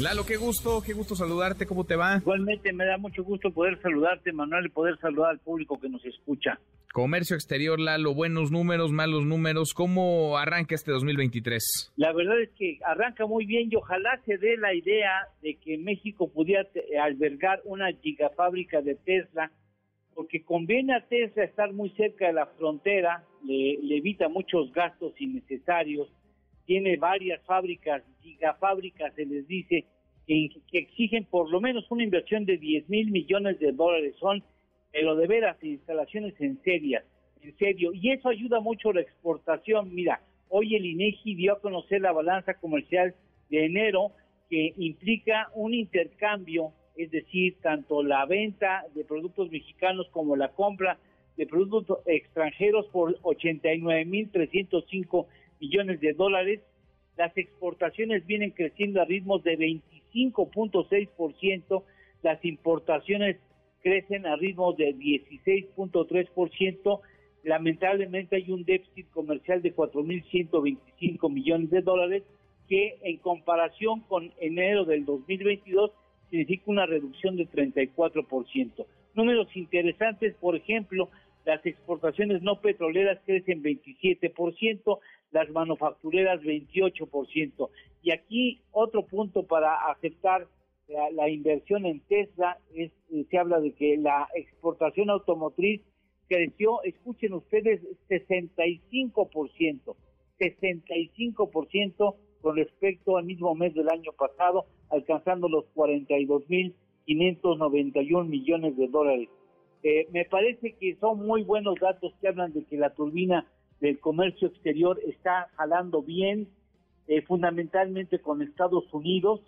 Lalo, qué gusto, qué gusto saludarte, ¿cómo te va? Igualmente me da mucho gusto poder saludarte, Manuel, y poder saludar al público que nos escucha. Comercio exterior, Lalo, buenos números, malos números, ¿cómo arranca este 2023? La verdad es que arranca muy bien y ojalá se dé la idea de que México pudiera albergar una gigafábrica de Tesla, porque conviene a Tesla estar muy cerca de la frontera, le, evita muchos gastos innecesarios, tiene varias fábricas, gigafábricas se les dice, que, exigen por lo menos una inversión de 10 mil millones de dólares, son pero de veras instalaciones en serio, en serio, y eso ayuda mucho a la exportación. Mira, hoy el INEGI dio a conocer la balanza comercial de enero que implica un intercambio, es decir, tanto la venta de productos mexicanos como la compra de productos extranjeros por 89.305 millones de dólares. Las exportaciones vienen creciendo a ritmos de 25.6%, las importaciones crecen a ritmos de 16.3%. Lamentablemente hay un déficit comercial de 4.125 millones de dólares que en comparación con enero del 2022 significa una reducción de 34%. Números interesantes, por ejemplo, las exportaciones no petroleras crecen 27%, las manufactureras 28%. Y aquí otro punto para aceptar la, inversión en Tesla, es, eh, se habla de que la exportación automotriz creció, escuchen ustedes, 65%, 65% con respecto al mismo mes del año pasado, alcanzando los 42.591 millones de dólares. Eh, me parece que son muy buenos datos que hablan de que la turbina del comercio exterior está jalando bien, eh, fundamentalmente con Estados Unidos,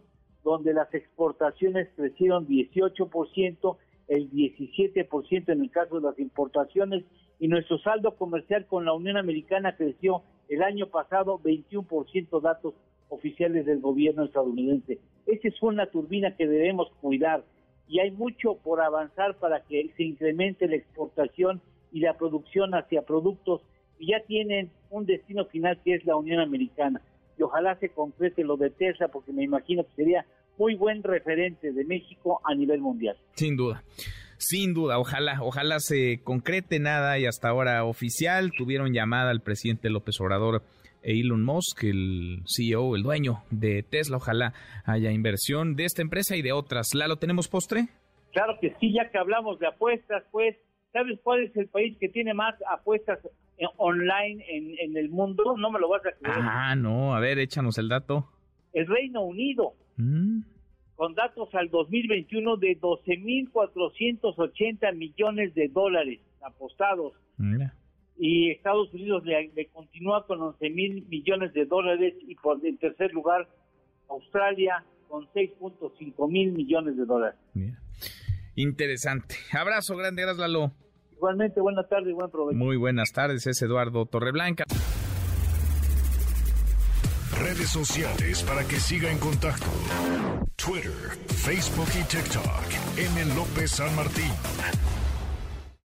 donde las exportaciones crecieron 18%, el 17% en el caso de las importaciones y nuestro saldo comercial con la Unión Americana creció el año pasado 21% datos oficiales del gobierno estadounidense. Esa es una turbina que debemos cuidar y hay mucho por avanzar para que se incremente la exportación y la producción hacia productos que ya tienen un destino final que es la Unión Americana y ojalá se concrete lo de Tesla porque me imagino que sería muy buen referente de México a nivel mundial. Sin duda. Sin duda, ojalá, ojalá se concrete nada y hasta ahora oficial. Tuvieron llamada al presidente López Obrador Elon Musk, el CEO, el dueño de Tesla. Ojalá haya inversión de esta empresa y de otras. ¿La tenemos postre? Claro que sí, ya que hablamos de apuestas, pues, ¿sabes cuál es el país que tiene más apuestas eh, online en, el mundo, no me lo vas a creer. Ah, no, a ver, échanos el dato. El Reino Unido, mm. con datos al 2021 de 12.480 millones de dólares apostados. Mira. Y Estados Unidos le, continúa con 11.000 millones de dólares y por en tercer lugar Australia con 6.5 mil millones de dólares. Mira. Interesante. Abrazo grande, gracias Lalo. Igualmente, buenas tardes y buen provecho. Muy buenas tardes, es Eduardo Torreblanca. Redes sociales para que siga en contacto: Twitter, Facebook y TikTok. M. López San Martín.